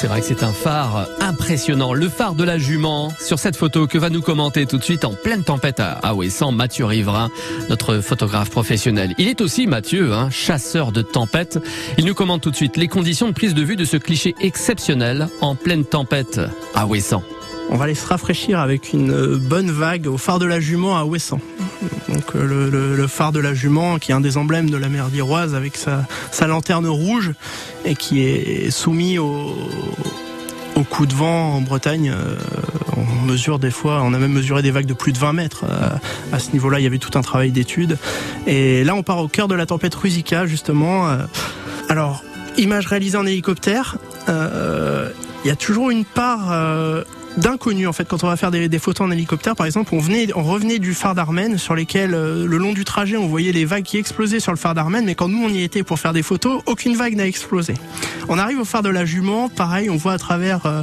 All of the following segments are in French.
C'est vrai que c'est un phare impressionnant, le phare de la jument. Sur cette photo que va nous commenter tout de suite en pleine tempête à Ouessant, Mathieu Riverain, notre photographe professionnel. Il est aussi Mathieu, hein, chasseur de tempête. Il nous commente tout de suite les conditions de prise de vue de ce cliché exceptionnel en pleine tempête à Ouessant. On va aller se rafraîchir avec une bonne vague au phare de la Jument à Ouessant. Donc euh, le, phare de la Jument, qui est un des emblèmes de la mer d'Iroise, avec sa, lanterne rouge et qui est soumis au, coup de vent en Bretagne. Euh, on mesure des fois, on a même mesuré des vagues de plus de 20 mètres. Euh, à ce niveau-là, il y avait tout un travail d'étude. Et là, on part au cœur de la tempête Rusica, justement. Alors, image réalisée en hélicoptère. Il y a toujours une part d'inconnus en fait quand on va faire des, photos en hélicoptère par exemple on venait on revenait du phare d'Armen sur lesquels euh, le long du trajet on voyait les vagues qui explosaient sur le phare d'Armen mais quand nous on y était pour faire des photos aucune vague n'a explosé. On arrive au phare de la Jument pareil on voit à travers euh,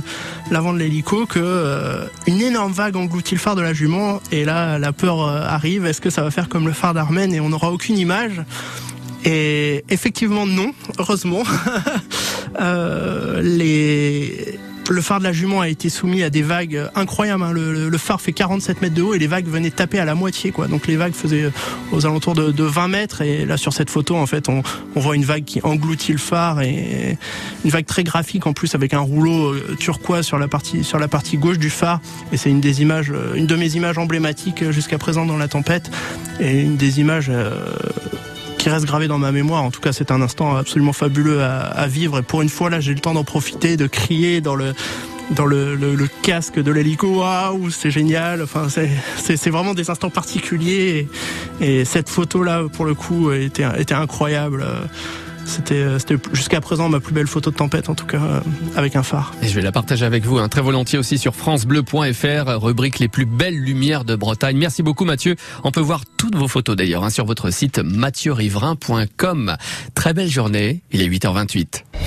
l'avant de l'hélico que euh, une énorme vague engloutit le phare de la Jument et là la peur arrive. Est-ce que ça va faire comme le phare d'Armen et on n'aura aucune image? Et effectivement non heureusement. Les le phare de la Jument a été soumis à des vagues incroyables. Hein. Le, phare fait 47 mètres de haut et les vagues venaient taper à la moitié. Quoi. Donc les vagues faisaient aux alentours de, 20 mètres. Et là, sur cette photo, en fait, on, voit une vague qui engloutit le phare et une vague très graphique en plus avec un rouleau euh, turquoise sur la partie sur la partie gauche du phare. Et c'est une des images, euh, une de mes images emblématiques jusqu'à présent dans la tempête et une des images euh, qui reste gravé dans ma mémoire. En tout cas, c'est un instant absolument fabuleux à, vivre. Et pour une fois, là, j'ai le temps d'en profiter, de crier dans le dans le, casque de l'hélico, waouh, c'est génial. Enfin, c'est vraiment des instants particuliers. Et, et cette photo-là, pour le coup, était, était incroyable. Euh, c'était jusqu'à présent ma plus belle photo de tempête, en tout cas, euh, avec un phare. Et je vais la partager avec vous, hein, très volontiers aussi sur francebleu.fr, rubrique les plus belles lumières de Bretagne. Merci beaucoup Mathieu. On peut voir toutes vos photos d'ailleurs hein, sur votre site mathieuriverain.com. Très belle journée, il est 8h28.